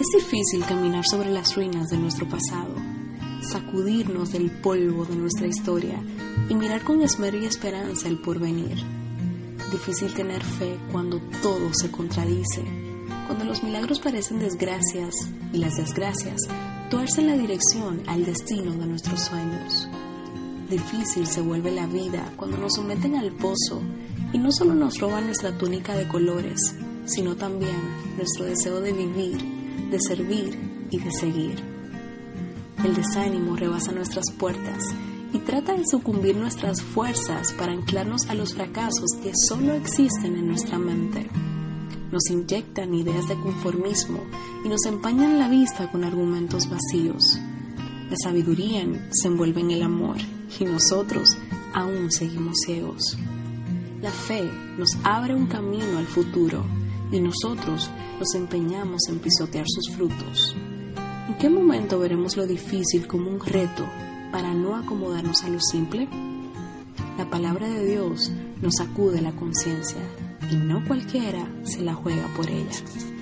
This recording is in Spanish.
Es difícil caminar sobre las ruinas de nuestro pasado, sacudirnos del polvo de nuestra historia y mirar con esmero y esperanza el porvenir. Difícil tener fe cuando todo se contradice, cuando los milagros parecen desgracias y las desgracias tuercen la dirección al destino de nuestros sueños. Difícil se vuelve la vida cuando nos someten al pozo y no solo nos roban nuestra túnica de colores, sino también nuestro deseo de vivir, de servir y de seguir. El desánimo rebasa nuestras puertas y trata de sucumbir nuestras fuerzas para anclarnos a los fracasos que solo existen en nuestra mente. Nos inyectan ideas de conformismo y nos empañan la vista con argumentos vacíos. La sabiduría se envuelve en el amor y nosotros aún seguimos ciegos. La fe nos abre un camino al futuro y nosotros nos empeñamos en pisotear sus frutos. ¿En qué momento veremos lo difícil como un reto para no acomodarnos a lo simple? La palabra de Dios nos sacude la conciencia y no cualquiera se la juega por ella.